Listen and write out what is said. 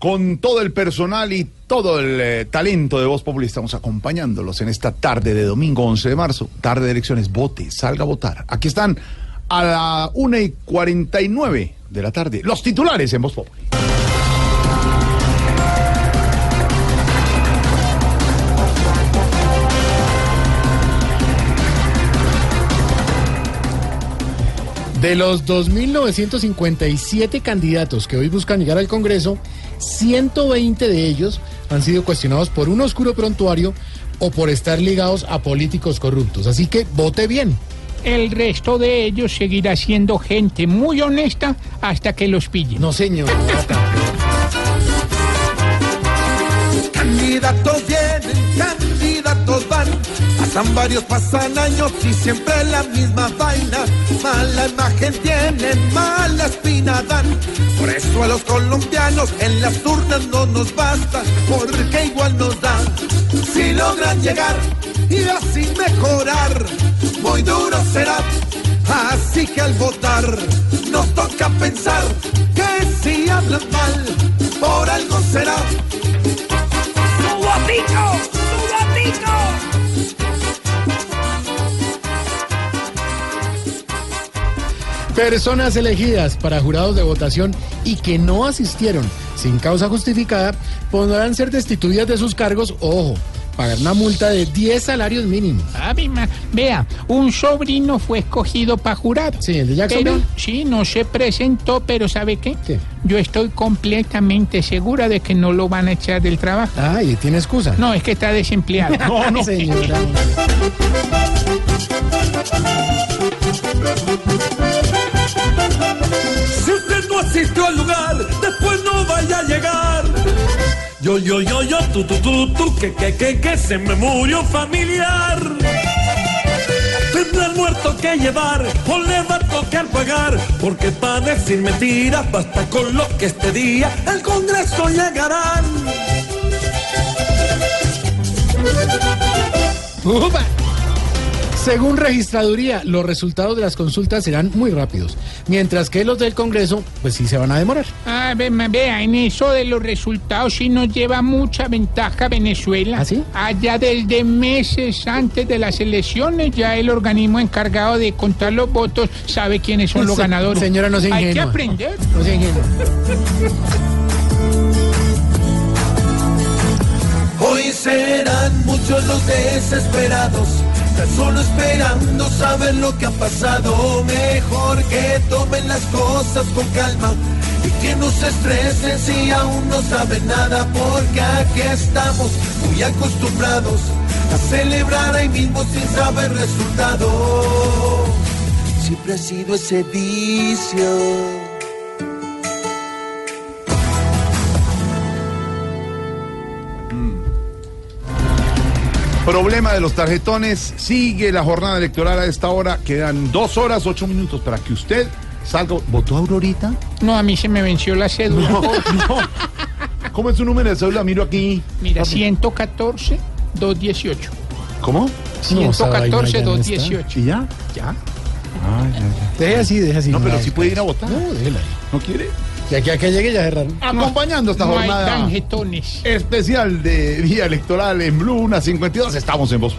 Con todo el personal y todo el eh, talento de Voz Populi estamos acompañándolos en esta tarde de domingo 11 de marzo, tarde de elecciones, vote, salga a votar. Aquí están a la 1 y 49 de la tarde, los titulares en Voz Populi. De los 2.957 candidatos que hoy buscan llegar al Congreso, 120 de ellos han sido cuestionados por un oscuro prontuario o por estar ligados a políticos corruptos. Así que vote bien. El resto de ellos seguirá siendo gente muy honesta hasta que los pillen. No, señor. Candidatos vienen, candidatos van. Pasan varios, pasan años y siempre la misma vaina. Mala imagen tienen, mala espina dan. Por eso a los colombianos en las urnas no nos basta, porque igual nos dan. Si logran llegar y así mejorar, muy duro será. Así que al votar nos toca pensar que si hablan mal, por algo será. Personas elegidas para jurados de votación y que no asistieron sin causa justificada podrán ser destituidas de sus cargos, ojo, pagar una multa de 10 salarios mínimos. Ave ma- Vea, un sobrino fue escogido para jurar. Sí, el de Jacksonville. Pero, sí, no se presentó, pero ¿sabe qué? ¿Qué? Yo estoy completamente segura de que no lo van a echar del trabajo. Ay, tiene excusa. No, es que está desempleado. no, no. Señora. Si usted no asistió al lugar, después no vaya a llegar. Yo, yo, yo, yo, tú, tú, tú, tú, que, que, que, que se me murió familiar. Tendrá el muerto que llevar o le va a tocar pagar. Porque para decir mentiras basta con lo que este día al Congreso llegarán. Upa. Según registraduría, los resultados de las consultas serán muy rápidos, mientras que los del Congreso, pues sí se van a demorar. Ah, vea, en eso de los resultados sí nos lleva mucha ventaja Venezuela. ¿Ah, sí? Allá desde meses antes de las elecciones ya el organismo encargado de contar los votos sabe quiénes son los Se- ganadores. señora, no sea Hay que ingenua. aprender. No sea ingenua. Hoy serán muchos los desesperados, tan solo esperando saber lo que ha pasado. Mejor que tomen las cosas con calma y que no se estresen si aún no saben nada, porque aquí estamos muy acostumbrados a celebrar ahí mismo sin saber resultado. Siempre ha sido ese vicio. Problema de los tarjetones, sigue la jornada electoral a esta hora, quedan dos horas, ocho minutos para que usted salga. ¿Votó Aurorita? No, a mí se me venció la cédula. No, no. ¿Cómo es su número de cédula? Miro aquí. Mira, Papi. 114 218. ¿Cómo? No, esa vaina 114 ya no 218. ¿Y ya? Ya. Deje así, deje así. No, pero la- sí puede ir a votar. No, déjela ahí. ¿No quiere? Y aquí a que llegue ya cerraron. Acompañando esta No jornada especial de Vía Electoral en Blue, una 52, estamos en Voz.